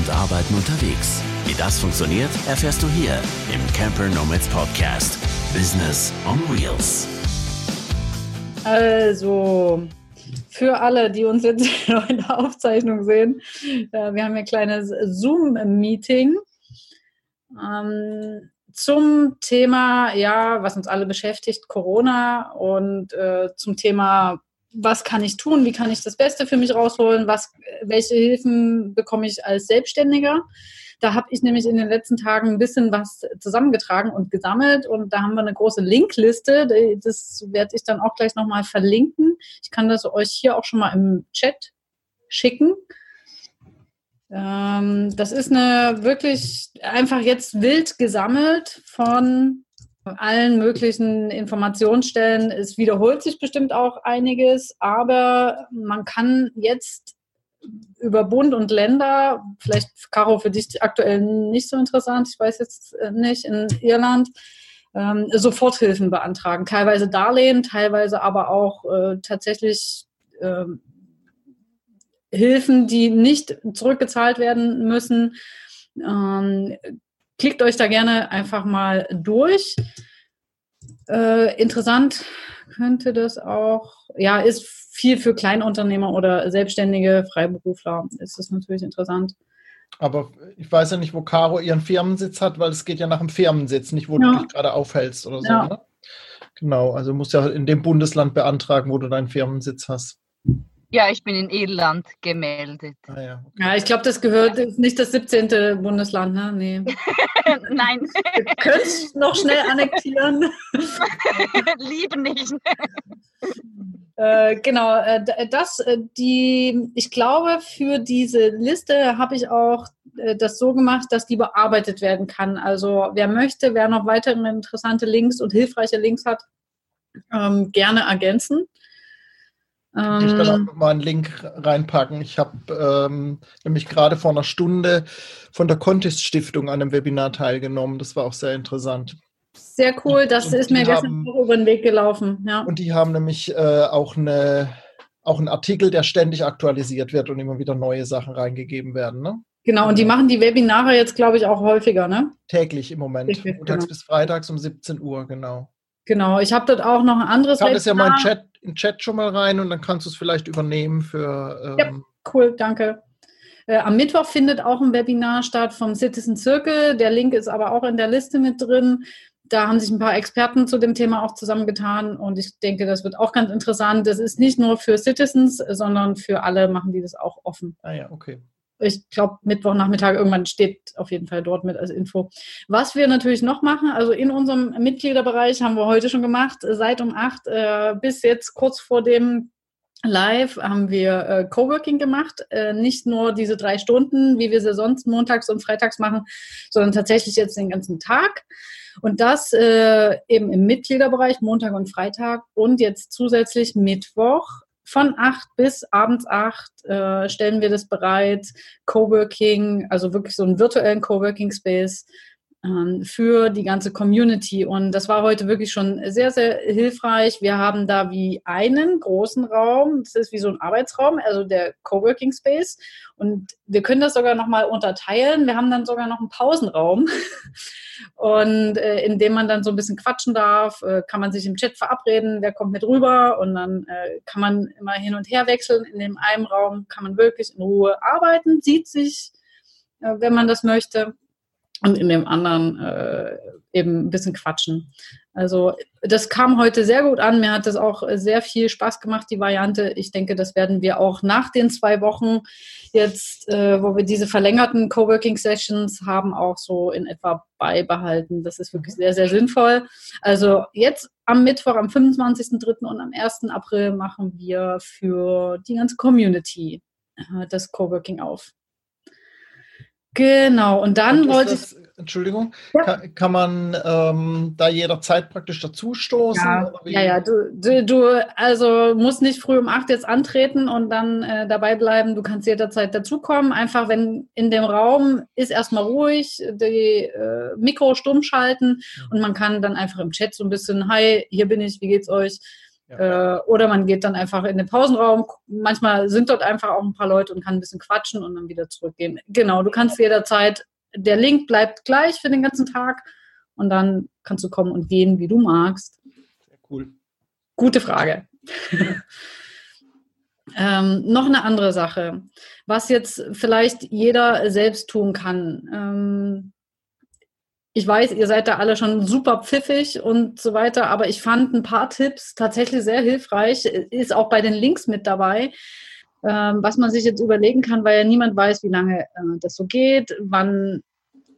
und Arbeiten unterwegs. Wie das funktioniert, erfährst du hier im Camper Nomads Podcast. Business on Wheels. Also, für alle, die uns jetzt in der Aufzeichnung sehen, äh, wir haben ein kleines Zoom-Meeting ähm, zum Thema, ja, was uns alle beschäftigt, Corona und äh, zum Thema was kann ich tun, wie kann ich das Beste für mich rausholen, was, welche Hilfen bekomme ich als Selbstständiger. Da habe ich nämlich in den letzten Tagen ein bisschen was zusammengetragen und gesammelt und da haben wir eine große Linkliste. Das werde ich dann auch gleich nochmal verlinken. Ich kann das euch hier auch schon mal im Chat schicken. Ähm, das ist eine wirklich einfach jetzt wild gesammelt von allen möglichen Informationsstellen. Es wiederholt sich bestimmt auch einiges, aber man kann jetzt über Bund und Länder, vielleicht Caro für dich aktuell nicht so interessant, ich weiß jetzt äh, nicht, in Irland, ähm, Soforthilfen beantragen. Teilweise Darlehen, teilweise aber auch äh, tatsächlich äh, Hilfen, die nicht zurückgezahlt werden müssen. Ähm, klickt euch da gerne einfach mal durch. Äh, interessant könnte das auch, ja, ist viel für Kleinunternehmer oder selbstständige Freiberufler. Ist das natürlich interessant. Aber ich weiß ja nicht, wo Caro ihren Firmensitz hat, weil es geht ja nach dem Firmensitz, nicht wo ja. du dich gerade aufhältst oder so. Ja. Ne? Genau, also musst ja in dem Bundesland beantragen, wo du deinen Firmensitz hast. Ja, ich bin in Irland gemeldet. Ah, ja, okay. ja, ich glaube, das gehört ist nicht das 17. Bundesland, ne? Nee. Nein. Ihr könnt noch schnell annektieren. Liebe nicht. Äh, genau, äh, das, äh, die, ich glaube, für diese Liste habe ich auch das so gemacht, dass die bearbeitet werden kann. Also wer möchte, wer noch weitere interessante Links und hilfreiche Links hat, ähm, gerne ergänzen. Ähm, ich kann auch mal einen Link reinpacken. Ich habe ähm, nämlich gerade vor einer Stunde von der Contest Stiftung an einem Webinar teilgenommen. Das war auch sehr interessant. Sehr cool, das und ist mir gestern auch über den Weg gelaufen. Ja. Und die haben nämlich äh, auch, eine, auch einen Artikel, der ständig aktualisiert wird und immer wieder neue Sachen reingegeben werden. Ne? Genau, und die machen die Webinare jetzt, glaube ich, auch häufiger, ne? Täglich im Moment. Täglich, Montags genau. bis freitags um 17 Uhr, genau. Genau, ich habe dort auch noch ein anderes. Ich habe das ja mal in Chat in den Chat schon mal rein und dann kannst du es vielleicht übernehmen für. Ähm ja, cool, danke. Äh, am Mittwoch findet auch ein Webinar statt vom Citizen Circle. Der Link ist aber auch in der Liste mit drin. Da haben sich ein paar Experten zu dem Thema auch zusammengetan und ich denke, das wird auch ganz interessant. Das ist nicht nur für Citizens, sondern für alle machen die das auch offen. Ah ja, okay ich glaube, Mittwochnachmittag irgendwann steht auf jeden Fall dort mit als Info. Was wir natürlich noch machen, also in unserem Mitgliederbereich haben wir heute schon gemacht, seit um acht äh, bis jetzt kurz vor dem Live haben wir äh, Coworking gemacht. Äh, nicht nur diese drei Stunden, wie wir sie sonst montags und freitags machen, sondern tatsächlich jetzt den ganzen Tag. Und das äh, eben im Mitgliederbereich, Montag und Freitag und jetzt zusätzlich Mittwoch von acht bis abends acht äh, stellen wir das bereit. Coworking, also wirklich so einen virtuellen Coworking Space für die ganze Community. Und das war heute wirklich schon sehr, sehr hilfreich. Wir haben da wie einen großen Raum, das ist wie so ein Arbeitsraum, also der Coworking Space. Und wir können das sogar nochmal unterteilen. Wir haben dann sogar noch einen Pausenraum. Und äh, indem man dann so ein bisschen quatschen darf, äh, kann man sich im Chat verabreden, wer kommt mit rüber und dann äh, kann man immer hin und her wechseln. In dem einen Raum kann man wirklich in Ruhe arbeiten, sieht sich, äh, wenn man das möchte und in dem anderen äh, eben ein bisschen quatschen. Also das kam heute sehr gut an. Mir hat das auch sehr viel Spaß gemacht, die Variante. Ich denke, das werden wir auch nach den zwei Wochen jetzt, äh, wo wir diese verlängerten Coworking-Sessions haben, auch so in etwa beibehalten. Das ist wirklich sehr, sehr sinnvoll. Also jetzt am Mittwoch, am 25.03. und am 1. April machen wir für die ganze Community äh, das Coworking auf. Genau, und dann und wollte das, ich. Entschuldigung, ja. kann, kann, man ähm, da jederzeit praktisch dazustoßen? Ja, ja, ja, du, du, du, also musst nicht früh um acht jetzt antreten und dann äh, dabei bleiben. Du kannst jederzeit dazukommen. Einfach, wenn in dem Raum ist erstmal ruhig, die äh, Mikro stumm schalten mhm. und man kann dann einfach im Chat so ein bisschen, hi, hier bin ich, wie geht's euch? Ja. Äh, oder man geht dann einfach in den Pausenraum. Manchmal sind dort einfach auch ein paar Leute und kann ein bisschen quatschen und dann wieder zurückgehen. Genau, du kannst jederzeit, der Link bleibt gleich für den ganzen Tag und dann kannst du kommen und gehen, wie du magst. Sehr cool. Gute Frage. ähm, noch eine andere Sache, was jetzt vielleicht jeder selbst tun kann. Ähm, ich weiß, ihr seid da alle schon super pfiffig und so weiter, aber ich fand ein paar Tipps tatsächlich sehr hilfreich. Ist auch bei den Links mit dabei, ähm, was man sich jetzt überlegen kann, weil ja niemand weiß, wie lange äh, das so geht, wann.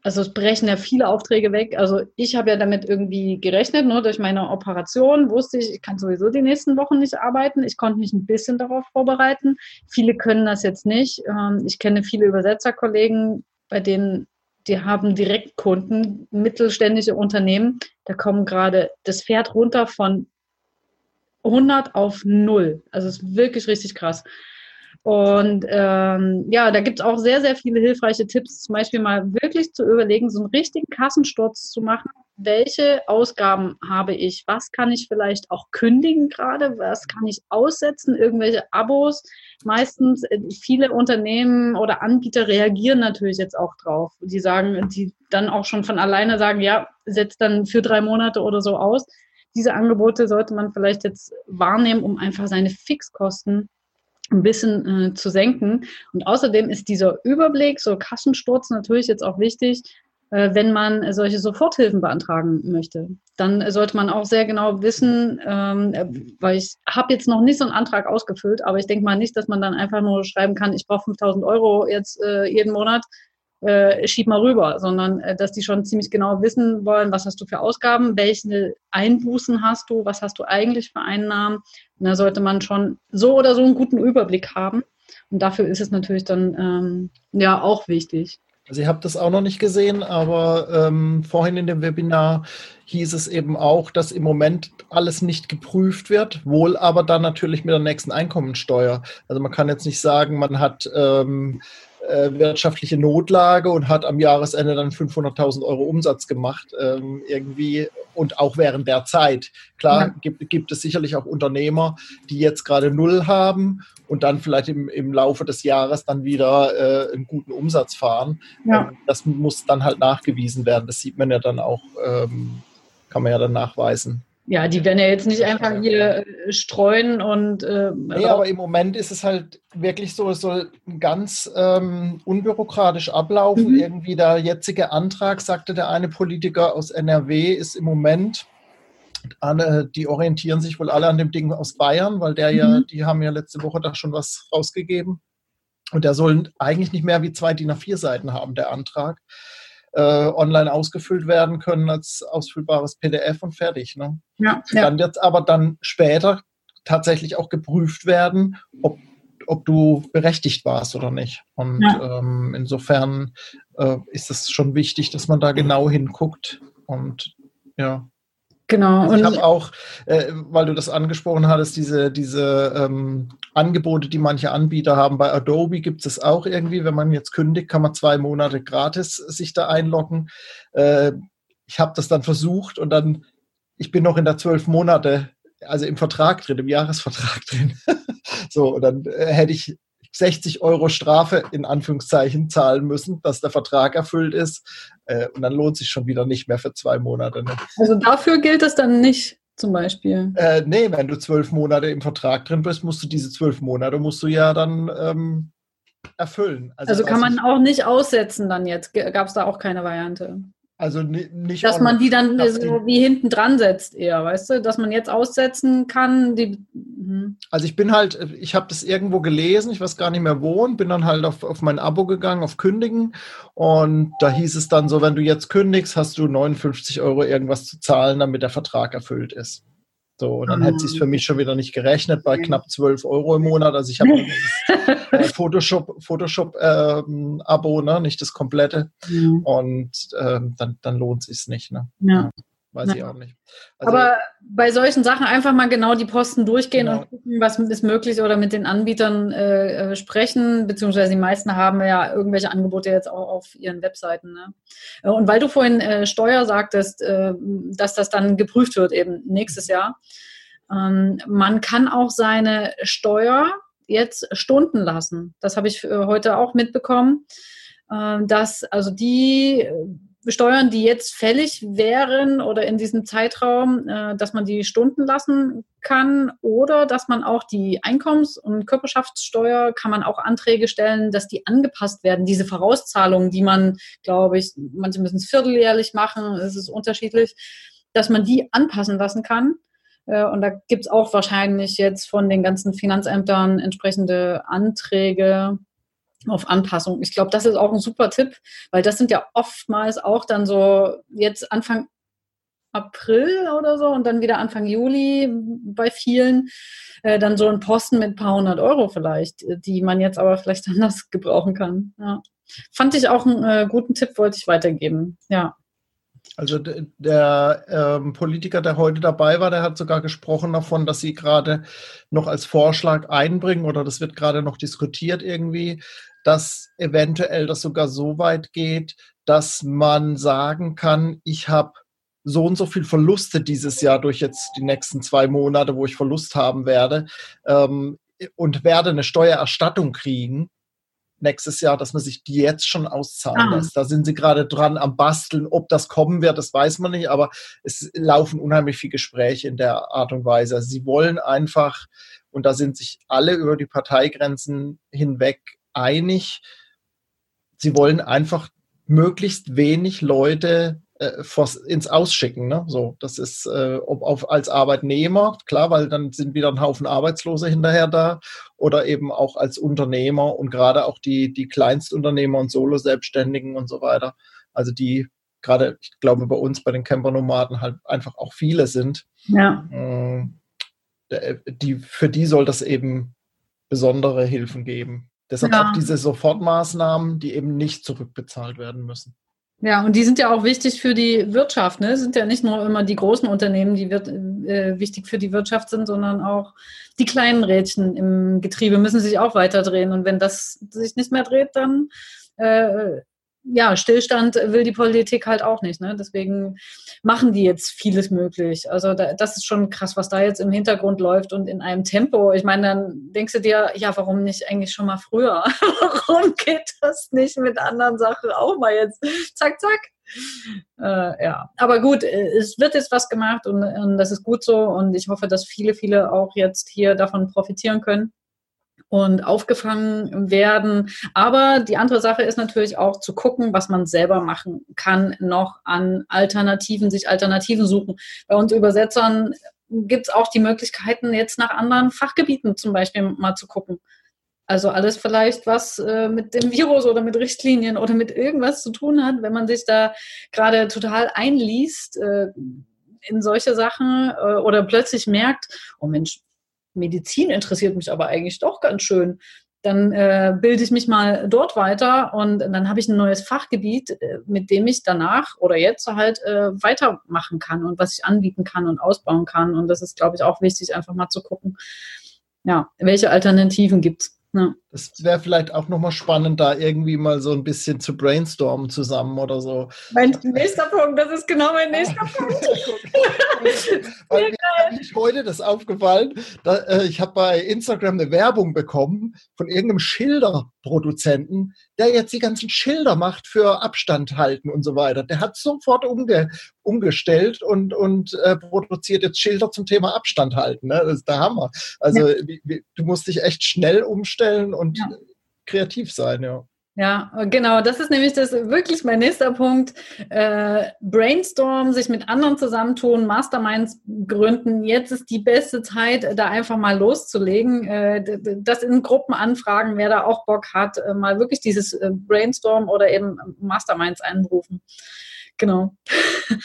Also es brechen ja viele Aufträge weg. Also ich habe ja damit irgendwie gerechnet, nur durch meine Operation wusste ich, ich kann sowieso die nächsten Wochen nicht arbeiten. Ich konnte mich ein bisschen darauf vorbereiten. Viele können das jetzt nicht. Ähm, ich kenne viele Übersetzerkollegen, bei denen die haben Direktkunden, mittelständische Unternehmen, da kommen gerade, das fährt runter von 100 auf 0. Also es ist wirklich richtig krass. Und ähm, ja, da gibt es auch sehr, sehr viele hilfreiche Tipps, zum Beispiel mal wirklich zu überlegen, so einen richtigen Kassensturz zu machen. Welche Ausgaben habe ich? Was kann ich vielleicht auch kündigen gerade? Was kann ich aussetzen? Irgendwelche Abos? Meistens äh, viele Unternehmen oder Anbieter reagieren natürlich jetzt auch drauf. Die sagen, die dann auch schon von alleine sagen, ja, setzt dann für drei Monate oder so aus. Diese Angebote sollte man vielleicht jetzt wahrnehmen, um einfach seine Fixkosten ein bisschen äh, zu senken. Und außerdem ist dieser Überblick, so Kassensturz natürlich jetzt auch wichtig, wenn man solche Soforthilfen beantragen möchte. Dann sollte man auch sehr genau wissen, ähm, weil ich habe jetzt noch nicht so einen Antrag ausgefüllt, aber ich denke mal nicht, dass man dann einfach nur schreiben kann, ich brauche 5000 Euro jetzt äh, jeden Monat, äh, schieb mal rüber, sondern äh, dass die schon ziemlich genau wissen wollen, was hast du für Ausgaben, welche Einbußen hast du, was hast du eigentlich für Einnahmen. Und da sollte man schon so oder so einen guten Überblick haben. Und dafür ist es natürlich dann ähm, ja auch wichtig. Also ich habe das auch noch nicht gesehen, aber ähm, vorhin in dem Webinar hieß es eben auch, dass im Moment alles nicht geprüft wird, wohl aber dann natürlich mit der nächsten Einkommensteuer. Also man kann jetzt nicht sagen, man hat ähm, äh, wirtschaftliche Notlage und hat am Jahresende dann 500.000 Euro Umsatz gemacht ähm, irgendwie und auch während der Zeit. Klar ja. gibt, gibt es sicherlich auch Unternehmer, die jetzt gerade null haben und dann vielleicht im, im Laufe des Jahres dann wieder äh, einen guten Umsatz fahren. Ja. Ähm, das muss dann halt nachgewiesen werden. Das sieht man ja dann auch, ähm, kann man ja dann nachweisen. Ja, die werden ja jetzt nicht einfach hier äh, streuen und. Äh, nee, aber im Moment ist es halt wirklich so, es soll ganz ähm, unbürokratisch ablaufen. Mhm. Irgendwie der jetzige Antrag, sagte der eine Politiker aus NRW, ist im Moment, alle, die orientieren sich wohl alle an dem Ding aus Bayern, weil der mhm. ja, die haben ja letzte Woche da schon was rausgegeben. Und der soll eigentlich nicht mehr wie zwei DIN A4 Seiten haben, der Antrag äh, online ausgefüllt werden können als ausfüllbares PDF und fertig. Ne? Ja, ja. Dann wird aber dann später tatsächlich auch geprüft werden, ob, ob du berechtigt warst oder nicht. Und ja. ähm, insofern äh, ist es schon wichtig, dass man da genau hinguckt und ja. Genau. Also ich habe auch, äh, weil du das angesprochen hattest, diese, diese ähm, Angebote, die manche Anbieter haben. Bei Adobe gibt es auch irgendwie, wenn man jetzt kündigt, kann man zwei Monate gratis sich da einloggen. Äh, ich habe das dann versucht und dann, ich bin noch in der zwölf Monate, also im Vertrag drin, im Jahresvertrag drin. so, und dann äh, hätte ich 60 Euro Strafe in Anführungszeichen zahlen müssen, dass der Vertrag erfüllt ist. Äh, und dann lohnt sich schon wieder nicht mehr für zwei Monate. Ne? Also dafür gilt es dann nicht zum Beispiel? Äh, nee, wenn du zwölf Monate im Vertrag drin bist, musst du diese zwölf Monate musst du ja dann ähm, erfüllen. Also, also kann man auch nicht aussetzen dann jetzt. Gab es da auch keine Variante? Also nicht. Dass man die dann so wie hinten dran setzt eher, weißt du? Dass man jetzt aussetzen kann. Die, mhm. Also ich bin halt, ich habe das irgendwo gelesen, ich weiß gar nicht mehr wo, und bin dann halt auf, auf mein Abo gegangen, auf Kündigen. Und da hieß es dann so, wenn du jetzt kündigst, hast du 59 Euro irgendwas zu zahlen, damit der Vertrag erfüllt ist. So, und dann mhm. hätte es für mich schon wieder nicht gerechnet bei knapp 12 Euro im Monat. Also ich habe äh, Photoshop, Photoshop ähm, Abo, ne? nicht das komplette. Mhm. Und ähm, dann, dann lohnt es sich nicht. Ne? Ja. Weiß ja. ich auch nicht. Also, Aber bei solchen Sachen einfach mal genau die Posten durchgehen genau. und gucken, was ist möglich oder mit den Anbietern äh, äh, sprechen, beziehungsweise die meisten haben ja irgendwelche Angebote jetzt auch auf ihren Webseiten. Ne? Äh, und weil du vorhin äh, Steuer sagtest, äh, dass das dann geprüft wird eben nächstes Jahr. Ähm, man kann auch seine Steuer jetzt stunden lassen. Das habe ich äh, heute auch mitbekommen, dass also die Steuern, die jetzt fällig wären oder in diesem Zeitraum, äh, dass man die stunden lassen kann oder dass man auch die Einkommens- und Körperschaftssteuer kann man auch Anträge stellen, dass die angepasst werden. Diese Vorauszahlungen, die man, glaube ich, manche müssen es vierteljährlich machen, es ist unterschiedlich, dass man die anpassen lassen kann. Äh, und da gibt es auch wahrscheinlich jetzt von den ganzen Finanzämtern entsprechende Anträge, auf Anpassung. Ich glaube, das ist auch ein super Tipp, weil das sind ja oftmals auch dann so jetzt Anfang April oder so und dann wieder Anfang Juli bei vielen äh, dann so ein Posten mit ein paar hundert Euro vielleicht, die man jetzt aber vielleicht anders gebrauchen kann. Ja. Fand ich auch einen äh, guten Tipp, wollte ich weitergeben. Ja. Also der ähm, Politiker, der heute dabei war, der hat sogar gesprochen davon, dass sie gerade noch als Vorschlag einbringen oder das wird gerade noch diskutiert irgendwie, dass eventuell das sogar so weit geht, dass man sagen kann, ich habe so und so viel Verluste dieses Jahr durch jetzt die nächsten zwei Monate, wo ich Verlust haben werde ähm, und werde eine Steuererstattung kriegen nächstes Jahr, dass man sich die jetzt schon auszahlen ah. lässt. Da sind sie gerade dran am Basteln. Ob das kommen wird, das weiß man nicht, aber es laufen unheimlich viele Gespräche in der Art und Weise. Also sie wollen einfach, und da sind sich alle über die Parteigrenzen hinweg einig. Sie wollen einfach möglichst wenig Leute äh, ins Ausschicken. Ne? So, das ist äh, ob auf, als Arbeitnehmer, klar, weil dann sind wieder ein Haufen Arbeitslose hinterher da, oder eben auch als Unternehmer und gerade auch die, die Kleinstunternehmer und Solo-Selbstständigen und so weiter. Also die gerade, ich glaube, bei uns, bei den Campernomaden halt einfach auch viele sind. Ja. Äh, die, für die soll das eben besondere Hilfen geben. Deshalb ja. auch diese Sofortmaßnahmen, die eben nicht zurückbezahlt werden müssen. Ja, und die sind ja auch wichtig für die Wirtschaft. Ne? Es sind ja nicht nur immer die großen Unternehmen, die wird, äh, wichtig für die Wirtschaft sind, sondern auch die kleinen Rädchen im Getriebe müssen sich auch weiter drehen. Und wenn das sich nicht mehr dreht, dann äh, ja, Stillstand will die Politik halt auch nicht. Ne? Deswegen machen die jetzt vieles möglich. Also da, das ist schon krass, was da jetzt im Hintergrund läuft und in einem Tempo. Ich meine, dann denkst du dir, ja, warum nicht eigentlich schon mal früher? warum geht das nicht mit anderen Sachen auch mal jetzt? Zack, zack. Äh, ja, aber gut, es wird jetzt was gemacht und, und das ist gut so und ich hoffe, dass viele, viele auch jetzt hier davon profitieren können und aufgefangen werden. Aber die andere Sache ist natürlich auch zu gucken, was man selber machen kann, noch an Alternativen, sich Alternativen suchen. Bei uns Übersetzern gibt es auch die Möglichkeiten, jetzt nach anderen Fachgebieten zum Beispiel mal zu gucken. Also alles vielleicht, was äh, mit dem Virus oder mit Richtlinien oder mit irgendwas zu tun hat, wenn man sich da gerade total einliest äh, in solche Sachen äh, oder plötzlich merkt, oh Mensch, Medizin interessiert mich aber eigentlich doch ganz schön. Dann äh, bilde ich mich mal dort weiter und dann habe ich ein neues Fachgebiet, äh, mit dem ich danach oder jetzt halt äh, weitermachen kann und was ich anbieten kann und ausbauen kann. Und das ist, glaube ich, auch wichtig, einfach mal zu gucken, ja, welche Alternativen gibt es. Ja. Das wäre vielleicht auch nochmal spannend, da irgendwie mal so ein bisschen zu brainstormen zusammen oder so. Mein nächster Punkt, das ist genau mein nächster Punkt. Weil mir ist heute das aufgefallen, da, äh, ich habe bei Instagram eine Werbung bekommen von irgendeinem Schilderproduzenten, der jetzt die ganzen Schilder macht für Abstand halten und so weiter. Der hat sofort umge umgestellt und, und äh, produziert jetzt Schilder zum Thema Abstand halten. Ne? Das ist der Hammer. Also ja. wie, wie, du musst dich echt schnell umstellen und ja. kreativ sein, ja. Ja, genau. Das ist nämlich das wirklich mein nächster Punkt. Äh, Brainstorm, sich mit anderen zusammentun, Masterminds gründen. Jetzt ist die beste Zeit, da einfach mal loszulegen. Äh, das in Gruppen anfragen, wer da auch Bock hat, äh, mal wirklich dieses äh, Brainstorm oder eben Masterminds einberufen. Genau.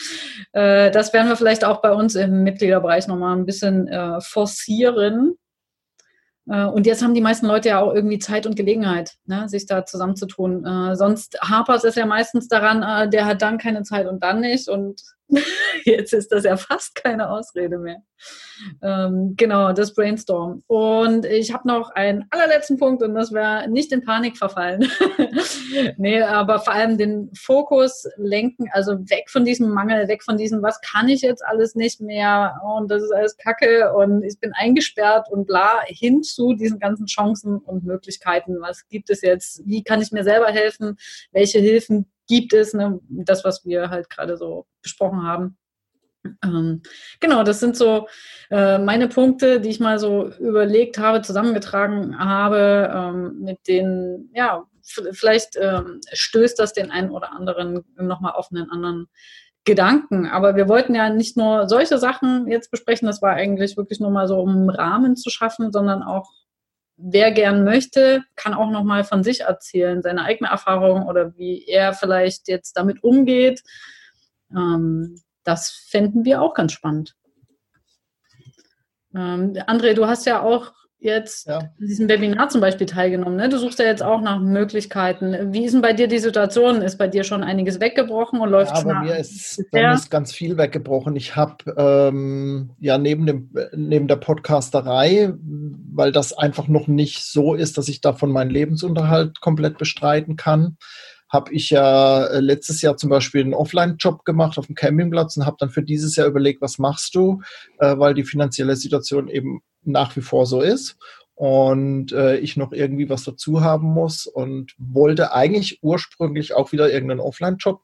Äh, das werden wir vielleicht auch bei uns im Mitgliederbereich nochmal ein bisschen äh, forcieren und jetzt haben die meisten Leute ja auch irgendwie Zeit und Gelegenheit, ne, sich da zusammenzutun. Äh, sonst hapert es ja meistens daran, äh, der hat dann keine Zeit und dann nicht. Und Jetzt ist das ja fast keine Ausrede mehr. Ähm, genau, das Brainstorm. Und ich habe noch einen allerletzten Punkt und das wäre nicht in Panik verfallen. nee, aber vor allem den Fokus lenken, also weg von diesem Mangel, weg von diesem, was kann ich jetzt alles nicht mehr und das ist alles Kacke und ich bin eingesperrt und bla, hin zu diesen ganzen Chancen und Möglichkeiten. Was gibt es jetzt? Wie kann ich mir selber helfen? Welche Hilfen gibt es, ne, das, was wir halt gerade so besprochen haben. Ähm, genau, das sind so äh, meine Punkte, die ich mal so überlegt habe, zusammengetragen habe, ähm, mit denen, ja, vielleicht ähm, stößt das den einen oder anderen nochmal auf einen anderen Gedanken. Aber wir wollten ja nicht nur solche Sachen jetzt besprechen, das war eigentlich wirklich nur mal so, um einen Rahmen zu schaffen, sondern auch wer gern möchte, kann auch noch mal von sich erzählen, seine eigene Erfahrung oder wie er vielleicht jetzt damit umgeht. Ähm, das fänden wir auch ganz spannend. Ähm, André, du hast ja auch jetzt ja. in diesem Webinar zum Beispiel teilgenommen. Ne? Du suchst ja jetzt auch nach Möglichkeiten. Wie ist denn bei dir die Situation? Ist bei dir schon einiges weggebrochen und läuft ja, schon? Bei mir, ist, bei ist ganz viel weggebrochen. Ich habe ähm, ja neben, dem, neben der Podcasterei, weil das einfach noch nicht so ist, dass ich davon meinen Lebensunterhalt komplett bestreiten kann, habe ich ja äh, letztes Jahr zum Beispiel einen Offline-Job gemacht auf dem Campingplatz und habe dann für dieses Jahr überlegt, was machst du, äh, weil die finanzielle Situation eben nach wie vor so ist und äh, ich noch irgendwie was dazu haben muss und wollte eigentlich ursprünglich auch wieder irgendeinen Offline-Job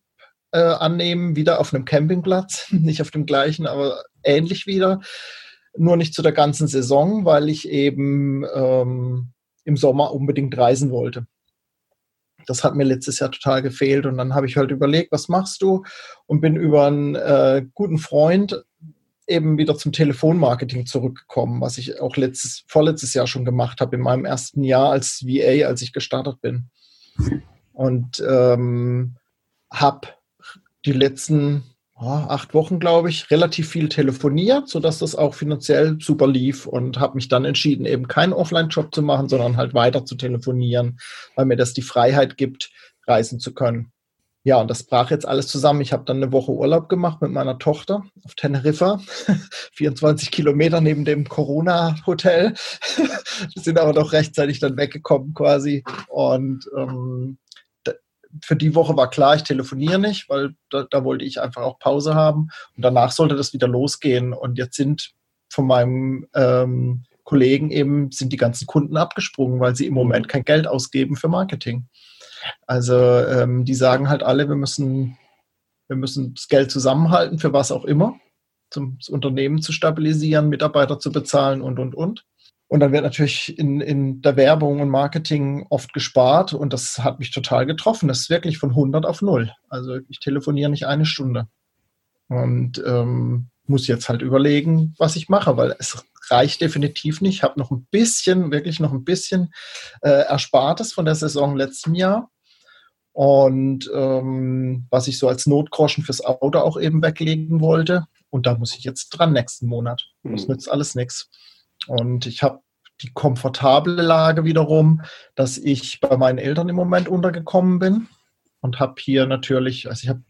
äh, annehmen, wieder auf einem Campingplatz, nicht auf dem gleichen, aber ähnlich wieder, nur nicht zu der ganzen Saison, weil ich eben ähm, im Sommer unbedingt reisen wollte. Das hat mir letztes Jahr total gefehlt und dann habe ich halt überlegt, was machst du? Und bin über einen äh, guten Freund eben wieder zum Telefonmarketing zurückgekommen, was ich auch letztes, vorletztes Jahr schon gemacht habe, in meinem ersten Jahr als VA, als ich gestartet bin. Und ähm, habe die letzten acht Wochen, glaube ich, relativ viel telefoniert, sodass das auch finanziell super lief und habe mich dann entschieden, eben keinen Offline-Job zu machen, sondern halt weiter zu telefonieren, weil mir das die Freiheit gibt, reisen zu können. Ja, und das brach jetzt alles zusammen. Ich habe dann eine Woche Urlaub gemacht mit meiner Tochter auf Teneriffa, 24 Kilometer neben dem Corona-Hotel. Wir sind aber doch rechtzeitig dann weggekommen quasi. Und ähm, für die Woche war klar, ich telefoniere nicht, weil da, da wollte ich einfach auch Pause haben. Und danach sollte das wieder losgehen. Und jetzt sind von meinem ähm, Kollegen eben sind die ganzen Kunden abgesprungen, weil sie im Moment kein Geld ausgeben für Marketing. Also ähm, die sagen halt alle, wir müssen, wir müssen das Geld zusammenhalten für was auch immer, zum das Unternehmen zu stabilisieren, Mitarbeiter zu bezahlen und, und, und. Und dann wird natürlich in, in der Werbung und Marketing oft gespart und das hat mich total getroffen. Das ist wirklich von 100 auf 0. Also ich telefoniere nicht eine Stunde und ähm, muss jetzt halt überlegen, was ich mache, weil es reicht definitiv nicht. Ich habe noch ein bisschen, wirklich noch ein bisschen äh, Erspartes von der Saison letzten Jahr. Und ähm, was ich so als Notgroschen fürs Auto auch eben weglegen wollte. Und da muss ich jetzt dran nächsten Monat. Das mhm. nützt alles nichts. Und ich habe die komfortable Lage wiederum, dass ich bei meinen Eltern im Moment untergekommen bin und habe hier natürlich, also ich habe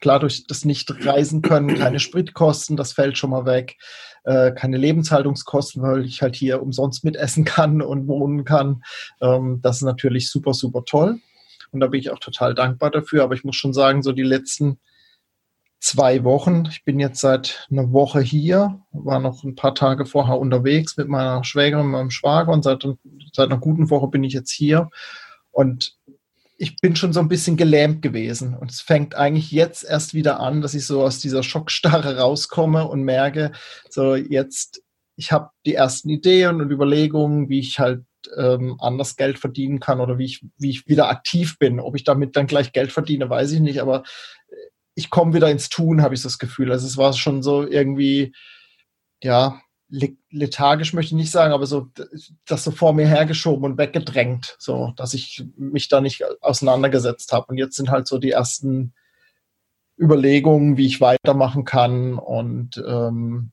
klar durch das Nicht-Reisen können, keine Spritkosten, das fällt schon mal weg, äh, keine Lebenshaltungskosten, weil ich halt hier umsonst mitessen kann und wohnen kann. Ähm, das ist natürlich super, super toll. Und da bin ich auch total dankbar dafür. Aber ich muss schon sagen, so die letzten zwei Wochen, ich bin jetzt seit einer Woche hier, war noch ein paar Tage vorher unterwegs mit meiner Schwägerin, meinem Schwager und seit, seit einer guten Woche bin ich jetzt hier. Und ich bin schon so ein bisschen gelähmt gewesen. Und es fängt eigentlich jetzt erst wieder an, dass ich so aus dieser Schockstarre rauskomme und merke, so jetzt, ich habe die ersten Ideen und Überlegungen, wie ich halt ähm, anders Geld verdienen kann oder wie ich, wie ich wieder aktiv bin. Ob ich damit dann gleich Geld verdiene, weiß ich nicht, aber ich komme wieder ins Tun, habe ich das Gefühl. Also es war schon so irgendwie, ja, lethargisch möchte ich nicht sagen, aber so das so vor mir hergeschoben und weggedrängt, so dass ich mich da nicht auseinandergesetzt habe. Und jetzt sind halt so die ersten Überlegungen, wie ich weitermachen kann. Und ähm,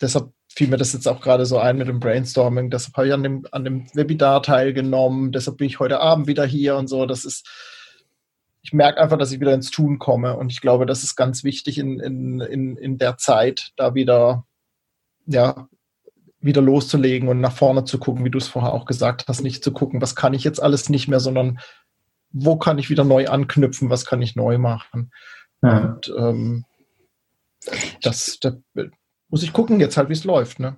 deshalb fiel mir das jetzt auch gerade so ein mit dem Brainstorming. Deshalb habe ich an dem, an dem Webinar teilgenommen. Deshalb bin ich heute Abend wieder hier und so. Das ist, ich merke einfach, dass ich wieder ins Tun komme. Und ich glaube, das ist ganz wichtig in, in, in, in der Zeit, da wieder, ja, wieder loszulegen und nach vorne zu gucken, wie du es vorher auch gesagt hast, nicht zu gucken, was kann ich jetzt alles nicht mehr, sondern wo kann ich wieder neu anknüpfen, was kann ich neu machen. Ja. Und ähm, das, das muss ich gucken jetzt halt, wie es läuft. Ne?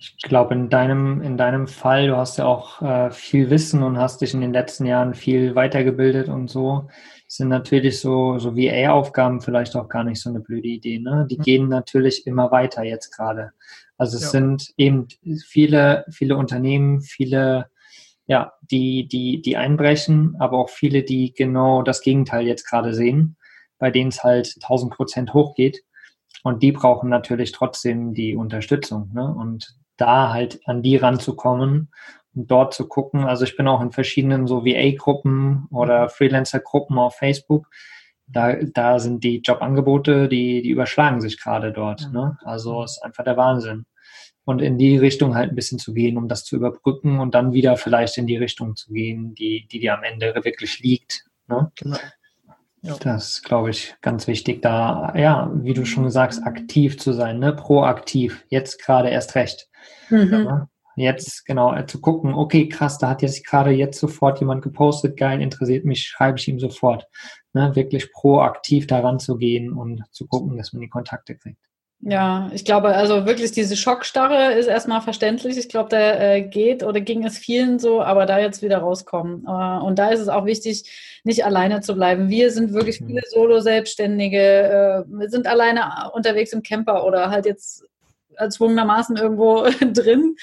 Ich glaube, in deinem, in deinem Fall, du hast ja auch äh, viel Wissen und hast dich in den letzten Jahren viel weitergebildet und so, sind natürlich so, so VA-Aufgaben vielleicht auch gar nicht so eine blöde Idee. Ne? Die mhm. gehen natürlich immer weiter jetzt gerade. Also es ja. sind eben viele, viele Unternehmen, viele, ja, die, die, die einbrechen, aber auch viele, die genau das Gegenteil jetzt gerade sehen, bei denen es halt 1000 Prozent hochgeht. Und die brauchen natürlich trotzdem die Unterstützung. Ne? Und da halt an die ranzukommen und dort zu gucken. Also ich bin auch in verschiedenen so VA-Gruppen oder mhm. Freelancer-Gruppen auf Facebook. Da, da sind die Jobangebote, die, die überschlagen sich gerade dort. Mhm. Ne? Also ist einfach der Wahnsinn. Und in die Richtung halt ein bisschen zu gehen, um das zu überbrücken und dann wieder vielleicht in die Richtung zu gehen, die, die dir am Ende wirklich liegt. Ne? Genau. Ja. Das glaube ich ganz wichtig, da, ja, wie du schon sagst, aktiv zu sein, ne? proaktiv, jetzt gerade erst recht. Mhm. Jetzt genau äh, zu gucken, okay, krass, da hat jetzt gerade jetzt sofort jemand gepostet, geil, interessiert mich, schreibe ich ihm sofort. Ne? Wirklich proaktiv daran zu gehen und zu gucken, dass man die Kontakte kriegt. Ja, ich glaube, also wirklich diese Schockstarre ist erstmal verständlich. Ich glaube, da äh, geht oder ging es vielen so, aber da jetzt wieder rauskommen. Äh, und da ist es auch wichtig, nicht alleine zu bleiben. Wir sind wirklich mhm. viele Solo-Selbstständige, äh, wir sind alleine unterwegs im Camper oder halt jetzt erzwungenermaßen irgendwo drin.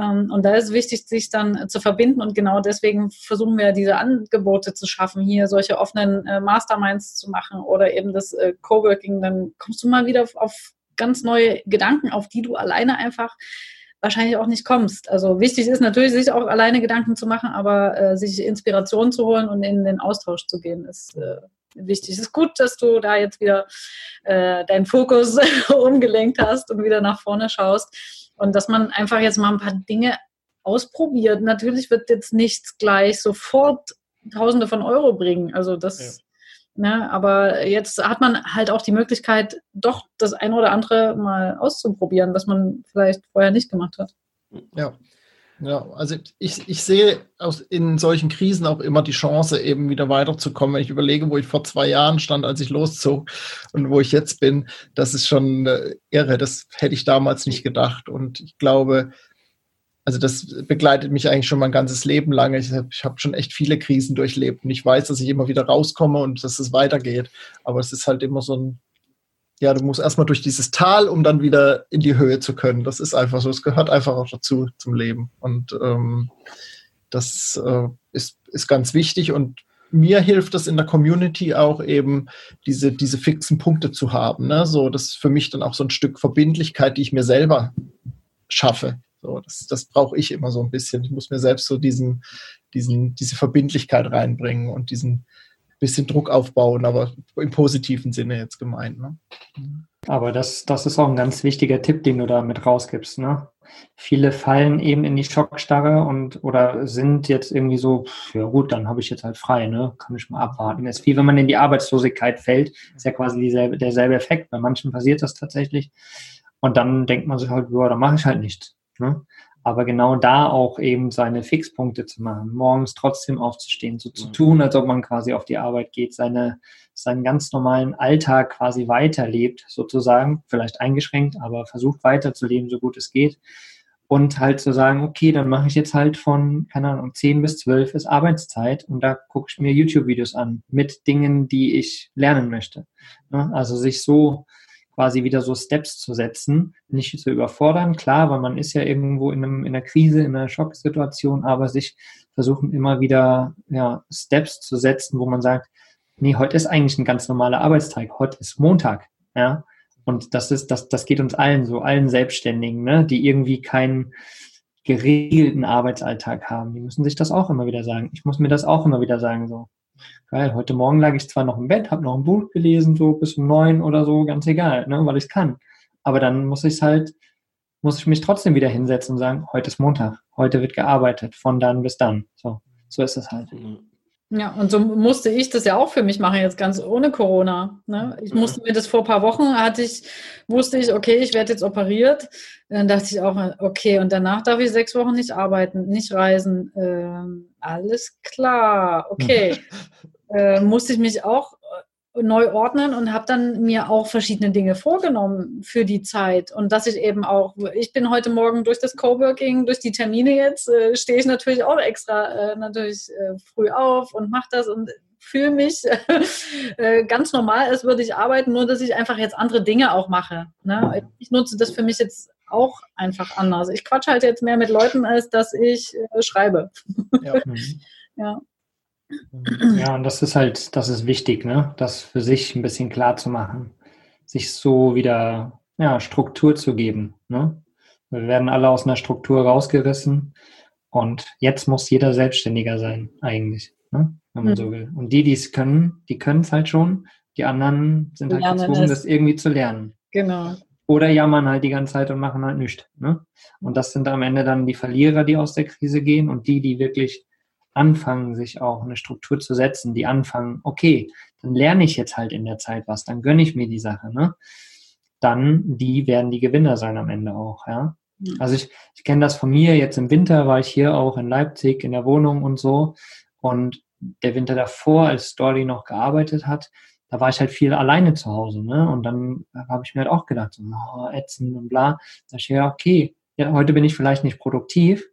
Ähm, und da ist wichtig, sich dann zu verbinden. Und genau deswegen versuchen wir diese Angebote zu schaffen, hier solche offenen äh, Masterminds zu machen oder eben das äh, Coworking. Dann kommst du mal wieder auf ganz neue Gedanken, auf die du alleine einfach wahrscheinlich auch nicht kommst. Also wichtig ist natürlich, sich auch alleine Gedanken zu machen, aber äh, sich Inspiration zu holen und in den Austausch zu gehen, ist äh, wichtig. Es ist gut, dass du da jetzt wieder äh, deinen Fokus umgelenkt hast und wieder nach vorne schaust und dass man einfach jetzt mal ein paar Dinge ausprobiert. Natürlich wird jetzt nichts gleich sofort Tausende von Euro bringen. Also das Ne? Aber jetzt hat man halt auch die Möglichkeit, doch das eine oder andere mal auszuprobieren, was man vielleicht vorher nicht gemacht hat. Ja. Ja, also ich, ich sehe aus, in solchen Krisen auch immer die Chance, eben wieder weiterzukommen. Wenn ich überlege, wo ich vor zwei Jahren stand, als ich loszog und wo ich jetzt bin, das ist schon äh, irre. Das hätte ich damals nicht gedacht. Und ich glaube, also das begleitet mich eigentlich schon mein ganzes Leben lang. Ich habe hab schon echt viele Krisen durchlebt und ich weiß, dass ich immer wieder rauskomme und dass es weitergeht. Aber es ist halt immer so ein, ja, du musst erstmal durch dieses Tal, um dann wieder in die Höhe zu können. Das ist einfach so, es gehört einfach auch dazu zum Leben. Und ähm, das äh, ist, ist ganz wichtig und mir hilft es in der Community auch eben, diese, diese fixen Punkte zu haben. Ne? So, das ist für mich dann auch so ein Stück Verbindlichkeit, die ich mir selber schaffe. So, das, das brauche ich immer so ein bisschen. Ich muss mir selbst so diesen, diesen, diese Verbindlichkeit reinbringen und diesen bisschen Druck aufbauen, aber im positiven Sinne jetzt gemeint. Ne? Aber das, das ist auch ein ganz wichtiger Tipp, den du da mit rausgibst. Ne? Viele fallen eben in die Schockstarre und oder sind jetzt irgendwie so, ja gut, dann habe ich jetzt halt frei, ne? Kann ich mal abwarten. Das ist wie wenn man in die Arbeitslosigkeit fällt, ist ja quasi dieselbe, derselbe Effekt. Bei manchen passiert das tatsächlich. Und dann denkt man sich halt, ja, dann mache ich halt nichts. Ne? Aber genau da auch eben seine Fixpunkte zu machen, morgens trotzdem aufzustehen, so zu tun, als ob man quasi auf die Arbeit geht, seine, seinen ganz normalen Alltag quasi weiterlebt, sozusagen, vielleicht eingeschränkt, aber versucht weiterzuleben, so gut es geht. Und halt zu sagen, okay, dann mache ich jetzt halt von, keine Ahnung, 10 bis 12 ist Arbeitszeit und da gucke ich mir YouTube-Videos an mit Dingen, die ich lernen möchte. Ne? Also sich so quasi wieder so Steps zu setzen, nicht zu überfordern, klar, weil man ist ja irgendwo in, einem, in einer Krise, in einer Schocksituation, aber sich versuchen immer wieder ja, Steps zu setzen, wo man sagt, nee, heute ist eigentlich ein ganz normaler Arbeitstag, heute ist Montag, ja, und das ist, das, das geht uns allen so, allen Selbstständigen, ne, die irgendwie keinen geregelten Arbeitsalltag haben. Die müssen sich das auch immer wieder sagen. Ich muss mir das auch immer wieder sagen, so geil, heute Morgen lag ich zwar noch im Bett, habe noch ein Buch gelesen, so bis um neun oder so, ganz egal, ne, weil ich es kann. Aber dann muss ich halt, muss ich mich trotzdem wieder hinsetzen und sagen, heute ist Montag, heute wird gearbeitet, von dann bis dann. So, so ist es halt. Ja, und so musste ich das ja auch für mich machen, jetzt ganz ohne Corona. Ne? Ich musste mir das vor ein paar Wochen, hatte ich, wusste ich, okay, ich werde jetzt operiert. Dann dachte ich auch, okay, und danach darf ich sechs Wochen nicht arbeiten, nicht reisen. Ähm, alles klar, okay. äh, musste ich mich auch neu ordnen und habe dann mir auch verschiedene Dinge vorgenommen für die Zeit und dass ich eben auch, ich bin heute Morgen durch das Coworking, durch die Termine jetzt, äh, stehe ich natürlich auch extra äh, natürlich äh, früh auf und mache das und fühle mich äh, ganz normal, als würde ich arbeiten, nur dass ich einfach jetzt andere Dinge auch mache. Ne? Ich nutze das für mich jetzt auch einfach anders. Ich quatsche halt jetzt mehr mit Leuten, als dass ich äh, schreibe. Ja. ja. Ja, und das ist halt, das ist wichtig, ne? Das für sich ein bisschen klar zu machen. Sich so wieder, ja, Struktur zu geben, ne? Wir werden alle aus einer Struktur rausgerissen und jetzt muss jeder selbstständiger sein, eigentlich, ne? Wenn man mhm. so will. Und die, die es können, die können es halt schon. Die anderen sind halt lernen gezwungen, es. das irgendwie zu lernen. Genau. Oder jammern halt die ganze Zeit und machen halt nichts. Ne? Und das sind am Ende dann die Verlierer, die aus der Krise gehen und die, die wirklich anfangen, sich auch eine Struktur zu setzen, die anfangen, okay, dann lerne ich jetzt halt in der Zeit was, dann gönne ich mir die Sache, ne? Dann, die werden die Gewinner sein am Ende auch, ja. Also ich, ich kenne das von mir, jetzt im Winter war ich hier auch in Leipzig in der Wohnung und so und der Winter davor, als Dolly noch gearbeitet hat, da war ich halt viel alleine zu Hause, ne? Und dann habe ich mir halt auch gedacht, so, oh, ätzend und bla. Da ich ja, okay, ja, heute bin ich vielleicht nicht produktiv,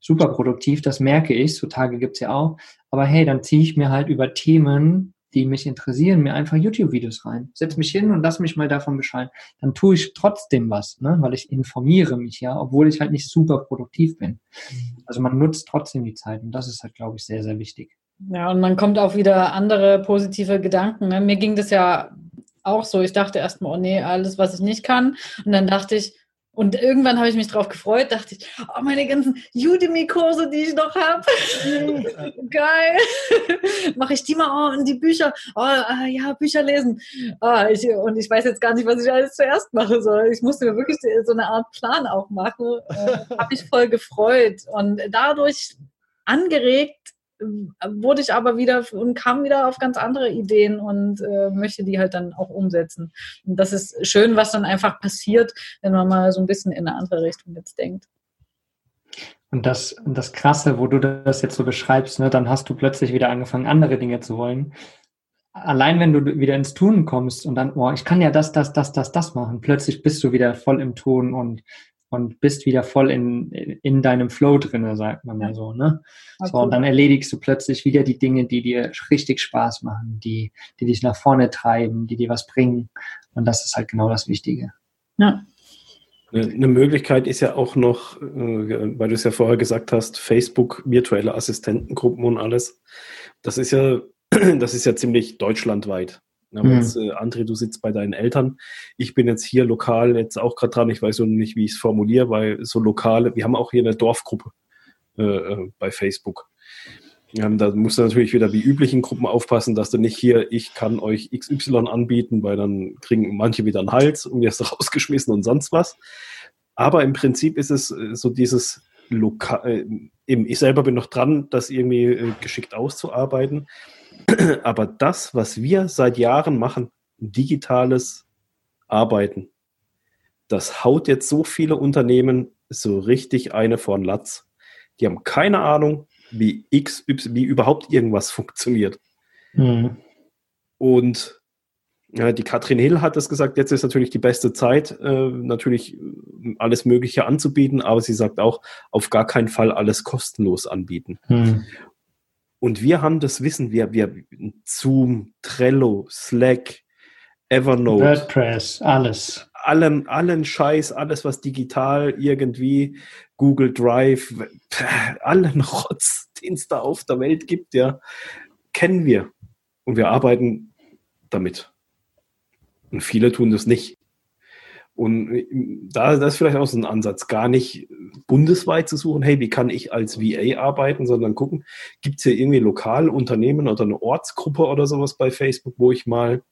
super produktiv, das merke ich, so Tage gibt's ja auch. Aber hey, dann ziehe ich mir halt über Themen, die mich interessieren, mir einfach YouTube-Videos rein. Setz mich hin und lass mich mal davon bescheiden. Dann tue ich trotzdem was, ne? weil ich informiere mich ja, obwohl ich halt nicht super produktiv bin. Mhm. Also man nutzt trotzdem die Zeit und das ist halt, glaube ich, sehr, sehr wichtig. Ja, und man kommt auf wieder andere positive Gedanken. Ne? Mir ging das ja auch so. Ich dachte erstmal, oh nee, alles, was ich nicht kann. Und dann dachte ich, und irgendwann habe ich mich drauf gefreut, dachte ich, oh, meine ganzen Udemy-Kurse, die ich noch habe. Geil. Mache ich die mal oh, und die Bücher. Oh, äh, ja, Bücher lesen. Oh, ich, und ich weiß jetzt gar nicht, was ich alles zuerst mache soll. Ich musste mir wirklich so eine Art Plan auch machen. Äh, habe ich voll gefreut. Und dadurch angeregt, wurde ich aber wieder und kam wieder auf ganz andere Ideen und äh, möchte die halt dann auch umsetzen. Und das ist schön, was dann einfach passiert, wenn man mal so ein bisschen in eine andere Richtung jetzt denkt. Und das, das Krasse, wo du das jetzt so beschreibst, ne, dann hast du plötzlich wieder angefangen, andere Dinge zu wollen. Allein wenn du wieder ins Tun kommst und dann, oh, ich kann ja das, das, das, das, das machen, plötzlich bist du wieder voll im Tun und und bist wieder voll in, in deinem Flow drin, sagt man ja so, ne? Okay. So, und dann erledigst du plötzlich wieder die Dinge, die dir richtig Spaß machen, die, die dich nach vorne treiben, die dir was bringen. Und das ist halt genau das Wichtige. Ja. Eine Möglichkeit ist ja auch noch, äh, weil du es ja vorher gesagt hast, Facebook, virtuelle Assistentengruppen und alles. Das ist ja, das ist ja ziemlich deutschlandweit. Ja, mhm. jetzt, äh, André, du sitzt bei deinen Eltern. Ich bin jetzt hier lokal jetzt auch gerade dran. Ich weiß noch nicht, wie ich es formuliere, weil so lokale, wir haben auch hier eine Dorfgruppe äh, äh bei Facebook. Ähm, da musst du natürlich wieder wie üblichen Gruppen aufpassen, dass du nicht hier, ich kann euch XY anbieten, weil dann kriegen manche wieder einen Hals und wirst rausgeschmissen und sonst was. Aber im Prinzip ist es äh, so dieses lokal, äh, eben, ich selber bin noch dran, das irgendwie äh, geschickt auszuarbeiten. Aber das, was wir seit Jahren machen, digitales Arbeiten, das haut jetzt so viele Unternehmen so richtig eine von Latz. Die haben keine Ahnung, wie X, Y, wie überhaupt irgendwas funktioniert. Mhm. Und die Katrin Hill hat es gesagt, jetzt ist natürlich die beste Zeit, äh, natürlich äh, alles Mögliche anzubieten, aber sie sagt auch, auf gar keinen Fall alles kostenlos anbieten. Mhm. Und wir haben das Wissen, wir, wir Zoom, Trello, Slack, Evernote. WordPress, alles. Allen, allen Scheiß, alles, was digital irgendwie, Google Drive, allen Rotz, den es da auf der Welt gibt, ja, kennen wir. Und wir arbeiten damit. Und viele tun das nicht. Und äh, da das ist vielleicht auch so ein Ansatz, gar nicht bundesweit zu suchen, hey, wie kann ich als VA arbeiten, sondern gucken, gibt es hier irgendwie Lokalunternehmen oder eine Ortsgruppe oder sowas bei Facebook, wo ich mal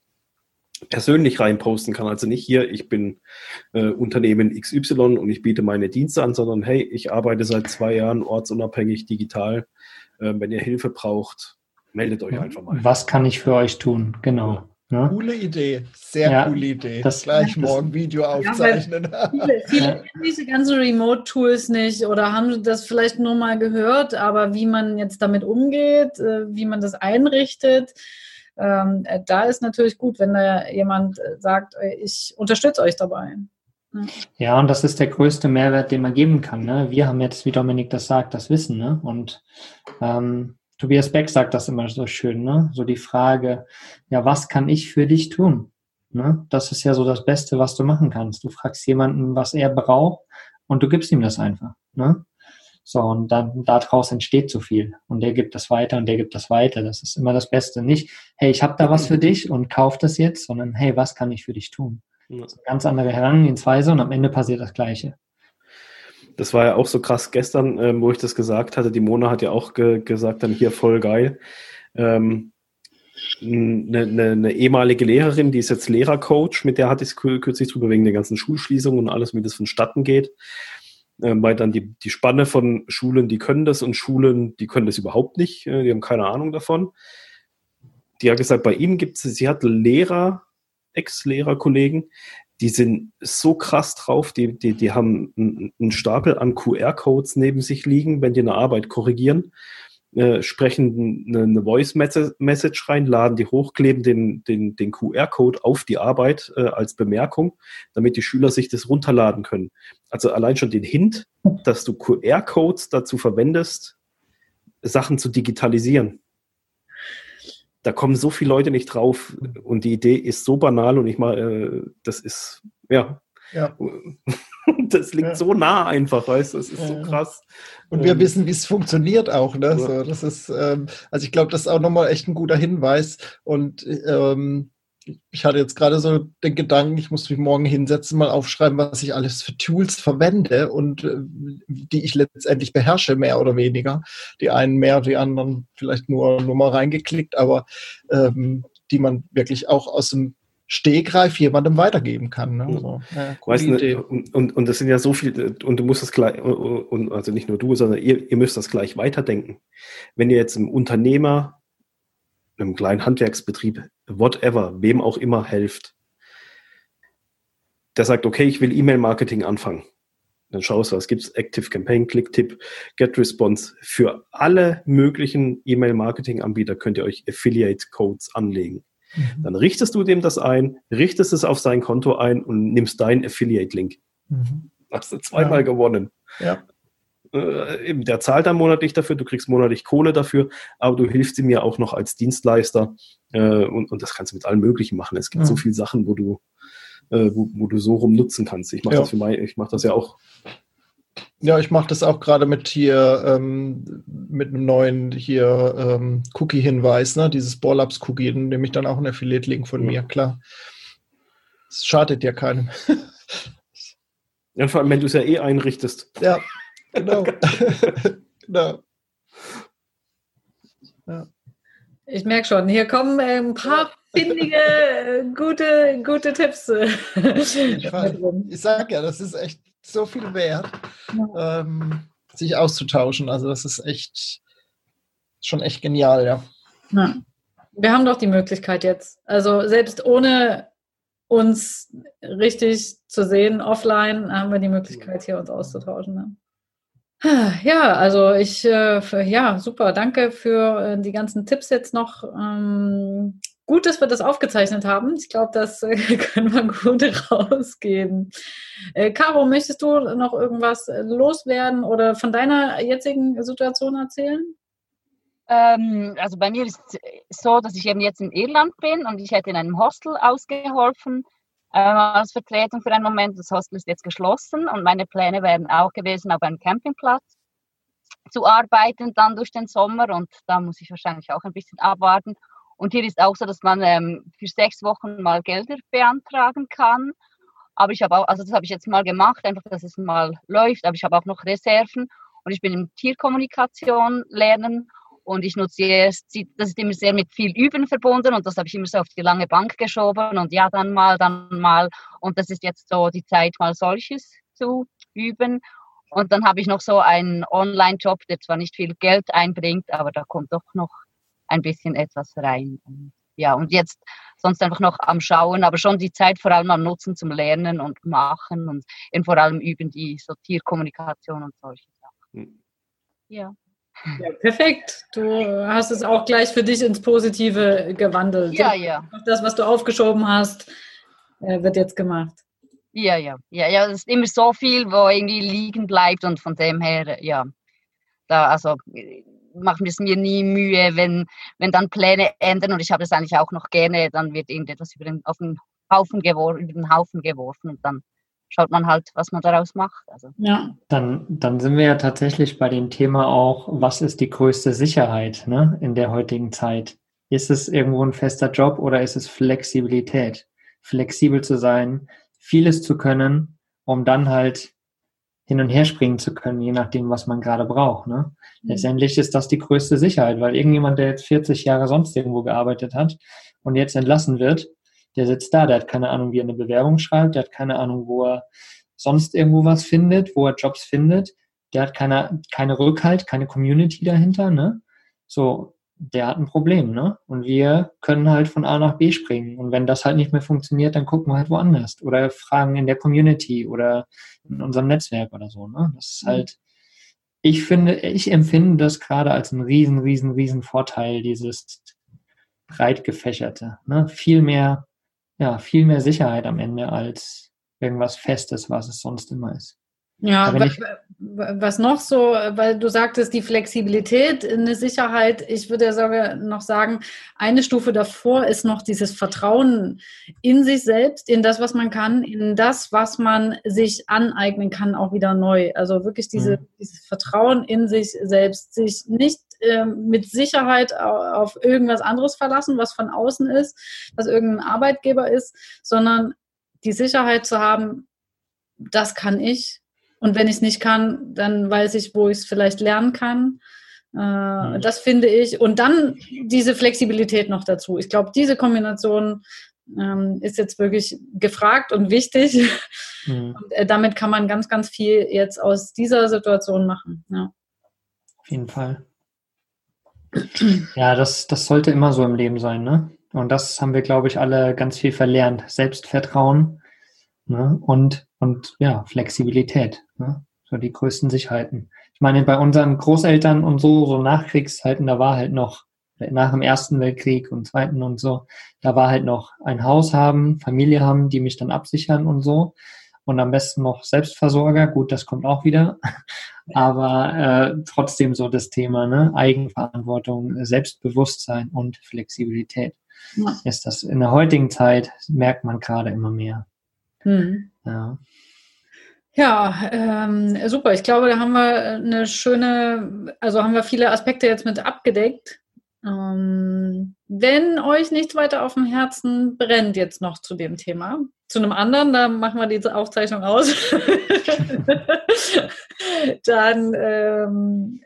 persönlich reinposten kann. Also nicht hier, ich bin äh, Unternehmen XY und ich biete meine Dienste an, sondern hey, ich arbeite seit zwei Jahren ortsunabhängig digital. Äh, wenn ihr Hilfe braucht, meldet euch einfach mal. Was kann ich für euch tun? Genau. Ja. Coole Idee, sehr ja, coole Idee. Das, Gleich das, morgen Video aufzeichnen. Ja, viele, viele kennen diese ganzen Remote-Tools nicht oder haben das vielleicht nur mal gehört, aber wie man jetzt damit umgeht, äh, wie man das einrichtet, ähm, äh, da ist natürlich gut, wenn da jemand äh, sagt, ich unterstütze euch dabei. Ja, und das ist der größte Mehrwert, den man geben kann. Ne? Wir haben jetzt, wie Dominik das sagt, das Wissen. Ne? Und ähm, Tobias Beck sagt das immer so schön, ne? So die Frage, ja, was kann ich für dich tun? Ne? Das ist ja so das Beste, was du machen kannst. Du fragst jemanden, was er braucht und du gibst ihm das einfach. Ne? So, und dann daraus entsteht so viel. Und der gibt das weiter und der gibt das weiter. Das ist immer das Beste. Nicht, hey, ich habe da was für dich und kauf das jetzt, sondern hey, was kann ich für dich tun? Das ist eine ganz andere Herangehensweise und am Ende passiert das Gleiche. Das war ja auch so krass gestern, ähm, wo ich das gesagt hatte. Die Mona hat ja auch ge gesagt, dann hier voll geil. Ähm, eine, eine, eine, ehemalige Lehrerin, die ist jetzt Lehrercoach, mit der hatte ich es kürzlich drüber wegen der ganzen Schulschließung und alles, wie das vonstatten geht. Ähm, weil dann die, die Spanne von Schulen, die können das und Schulen, die können das überhaupt nicht, äh, die haben keine Ahnung davon. Die hat gesagt, bei ihnen gibt es, sie hat Lehrer, Ex-Lehrerkollegen, die sind so krass drauf, die, die, die haben einen Stapel an QR-Codes neben sich liegen, wenn die eine Arbeit korrigieren, äh, sprechen eine, eine Voice-Message rein, laden die hoch, kleben den, den, den QR-Code auf die Arbeit äh, als Bemerkung, damit die Schüler sich das runterladen können. Also allein schon den Hint, dass du QR-Codes dazu verwendest, Sachen zu digitalisieren da kommen so viele Leute nicht drauf und die Idee ist so banal und ich mal, äh, das ist, ja. ja. Das liegt ja. so nah einfach, weißt du, das ist ja. so krass. Und wir ähm, wissen, wie es funktioniert auch, ne? So, das ist, ähm, also ich glaube, das ist auch nochmal echt ein guter Hinweis. Und ähm, ich hatte jetzt gerade so den Gedanken, ich muss mich morgen hinsetzen, mal aufschreiben, was ich alles für Tools verwende und äh, die ich letztendlich beherrsche, mehr oder weniger. Die einen mehr, die anderen vielleicht nur, nur mal reingeklickt, aber ähm, die man wirklich auch aus dem Stegreif jemandem weitergeben kann. Ne? So, ja, weißt und, und, und das sind ja so viele, und du musst das gleich, und, also nicht nur du, sondern ihr, ihr müsst das gleich weiterdenken. Wenn ihr jetzt im Unternehmer einem kleinen Handwerksbetrieb, whatever, wem auch immer helft, der sagt, okay, ich will E-Mail-Marketing anfangen. Dann schaust du, was gibt's? Active Campaign, Clicktip, GetResponse. Für alle möglichen E-Mail-Marketing-Anbieter könnt ihr euch Affiliate-Codes anlegen. Mhm. Dann richtest du dem das ein, richtest es auf sein Konto ein und nimmst deinen Affiliate-Link. Mhm. Hast du zweimal ja. gewonnen. Ja äh, eben, der zahlt dann monatlich dafür, du kriegst monatlich Kohle dafür, aber du hilfst ihm ja auch noch als Dienstleister äh, und, und das kannst du mit allem Möglichen machen. Es gibt mhm. so viele Sachen, wo du, äh, wo, wo, du so rum nutzen kannst. Ich mache ja. das für mein, ich mache das ja auch. Ja, ich mache das auch gerade mit hier, ähm, mit einem neuen hier ähm, Cookie-Hinweis, ne? dieses Ballups-Cookie, dann nehme ich dann auch einen Affiliate-Link von ja. mir, klar. Es schadet ja keinem. Ja, vor allem, wenn du es ja eh einrichtest. Ja, genau. genau. Ja. Ich merke schon, hier kommen äh, ein paar findige, äh, gute, gute Tipps. ich, ich sage ja, das ist echt so viel wert, ja. ähm, sich auszutauschen. Also das ist echt schon echt genial, ja. ja. Wir haben doch die Möglichkeit jetzt. Also selbst ohne uns richtig zu sehen offline, haben wir die Möglichkeit, hier uns auszutauschen. Ne? Ja, also ich, äh, ja, super, danke für äh, die ganzen Tipps jetzt noch. Ähm, gut, dass wir das aufgezeichnet haben. Ich glaube, das äh, können wir gut rausgeben. Caro, möchtest du noch irgendwas loswerden oder von deiner jetzigen Situation erzählen? Ähm, also bei mir ist es so, dass ich eben jetzt in Irland bin und ich hätte in einem Hostel ausgeholfen äh, als Vertretung für einen Moment. Das Hostel ist jetzt geschlossen und meine Pläne wären auch gewesen, auf einem Campingplatz zu arbeiten, dann durch den Sommer und da muss ich wahrscheinlich auch ein bisschen abwarten. Und hier ist auch so, dass man ähm, für sechs Wochen mal Gelder beantragen kann. Aber ich habe auch, also das habe ich jetzt mal gemacht, einfach, dass es mal läuft, aber ich habe auch noch Reserven und ich bin in Tierkommunikation lernen und ich nutze es, das ist immer sehr mit viel Üben verbunden und das habe ich immer so auf die lange Bank geschoben und ja, dann mal, dann mal. Und das ist jetzt so die Zeit, mal solches zu üben. Und dann habe ich noch so einen Online-Job, der zwar nicht viel Geld einbringt, aber da kommt doch noch ein bisschen etwas rein. Und, ja, und jetzt sonst einfach noch am Schauen, aber schon die Zeit vor allem am Nutzen zum Lernen und Machen und eben vor allem üben die Sortierkommunikation und solche Sachen. Hm. Ja. Ja, perfekt. Du hast es auch gleich für dich ins Positive gewandelt. Ja, ja. Das, was du aufgeschoben hast, äh, wird jetzt gemacht. Ja, ja, ja, ja. Es ist immer so viel, wo irgendwie liegen bleibt und von dem her, ja, da also machen wir es mir nie Mühe, wenn, wenn dann Pläne ändern und ich habe das eigentlich auch noch gerne, dann wird irgendetwas über den, auf den Haufen geworfen, über den Haufen geworfen und dann schaut man halt, was man daraus macht. Also. Ja. Dann, dann sind wir ja tatsächlich bei dem Thema auch, was ist die größte Sicherheit ne, in der heutigen Zeit? Ist es irgendwo ein fester Job oder ist es Flexibilität? Flexibel zu sein, vieles zu können, um dann halt hin und her springen zu können, je nachdem, was man gerade braucht. Ne? Mhm. Letztendlich ist das die größte Sicherheit, weil irgendjemand, der jetzt 40 Jahre sonst irgendwo gearbeitet hat und jetzt entlassen wird, der sitzt da, der hat keine Ahnung, wie er eine Bewerbung schreibt, der hat keine Ahnung, wo er sonst irgendwo was findet, wo er Jobs findet, der hat keine, keine Rückhalt, keine Community dahinter, ne? So, der hat ein Problem, ne? Und wir können halt von A nach B springen. Und wenn das halt nicht mehr funktioniert, dann gucken wir halt woanders. Oder fragen in der Community oder in unserem Netzwerk oder so, ne? Das ist mhm. halt, ich finde, ich empfinde das gerade als einen riesen, riesen, riesen Vorteil, dieses breit gefächerte, ne? Viel mehr ja, viel mehr Sicherheit am Ende als irgendwas Festes, was es sonst immer ist. Ja, was noch so, weil du sagtest, die Flexibilität, eine Sicherheit, ich würde ja sogar noch sagen, eine Stufe davor ist noch dieses Vertrauen in sich selbst, in das, was man kann, in das, was man sich aneignen kann, auch wieder neu. Also wirklich diese, mhm. dieses Vertrauen in sich selbst, sich nicht äh, mit Sicherheit auf irgendwas anderes verlassen, was von außen ist, was irgendein Arbeitgeber ist, sondern die Sicherheit zu haben, das kann ich, und wenn ich es nicht kann, dann weiß ich, wo ich es vielleicht lernen kann. Äh, mhm. Das finde ich. Und dann diese Flexibilität noch dazu. Ich glaube, diese Kombination ähm, ist jetzt wirklich gefragt und wichtig. Mhm. Und, äh, damit kann man ganz, ganz viel jetzt aus dieser Situation machen. Ja. Auf jeden Fall. Ja, das, das sollte immer so im Leben sein, ne? Und das haben wir, glaube ich, alle ganz viel verlernt. Selbstvertrauen ne? und, und ja, Flexibilität. Ne? So die größten Sicherheiten. Ich meine, bei unseren Großeltern und so, so Nachkriegszeiten, da war halt noch, nach dem Ersten Weltkrieg und Zweiten und so, da war halt noch ein Haus haben, Familie haben, die mich dann absichern und so. Und am besten noch Selbstversorger. Gut, das kommt auch wieder. Aber äh, trotzdem so das Thema, ne? Eigenverantwortung, Selbstbewusstsein und Flexibilität. Ja. Ist das in der heutigen Zeit, merkt man gerade immer mehr. Hm. Ja. Ja, ähm, super. Ich glaube, da haben wir eine schöne, also haben wir viele Aspekte jetzt mit abgedeckt. Ähm, wenn euch nichts weiter auf dem Herzen brennt jetzt noch zu dem Thema, zu einem anderen, da machen wir diese Aufzeichnung aus, dann ähm,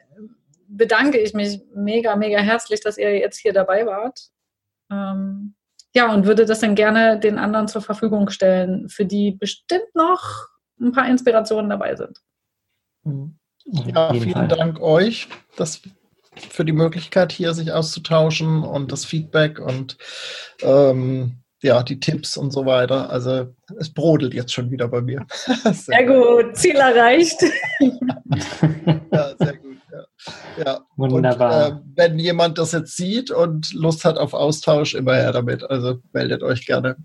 bedanke ich mich mega, mega herzlich, dass ihr jetzt hier dabei wart. Ähm, ja, und würde das dann gerne den anderen zur Verfügung stellen, für die bestimmt noch ein paar Inspirationen dabei sind. Mhm. Ja, vielen Fall. Dank euch das, für die Möglichkeit, hier sich auszutauschen und das Feedback und ähm, ja, die Tipps und so weiter. Also es brodelt jetzt schon wieder bei mir. sehr, sehr gut, Ziel erreicht. ja, sehr gut. Ja. ja. Wunderbar. Und, äh, wenn jemand das jetzt sieht und Lust hat auf Austausch, immer her damit. Also meldet euch gerne.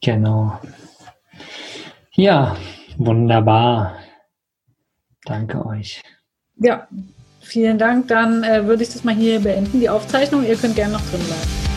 Genau. Ja, wunderbar. Danke euch. Ja, vielen Dank. Dann äh, würde ich das mal hier beenden, die Aufzeichnung. Ihr könnt gerne noch drin bleiben.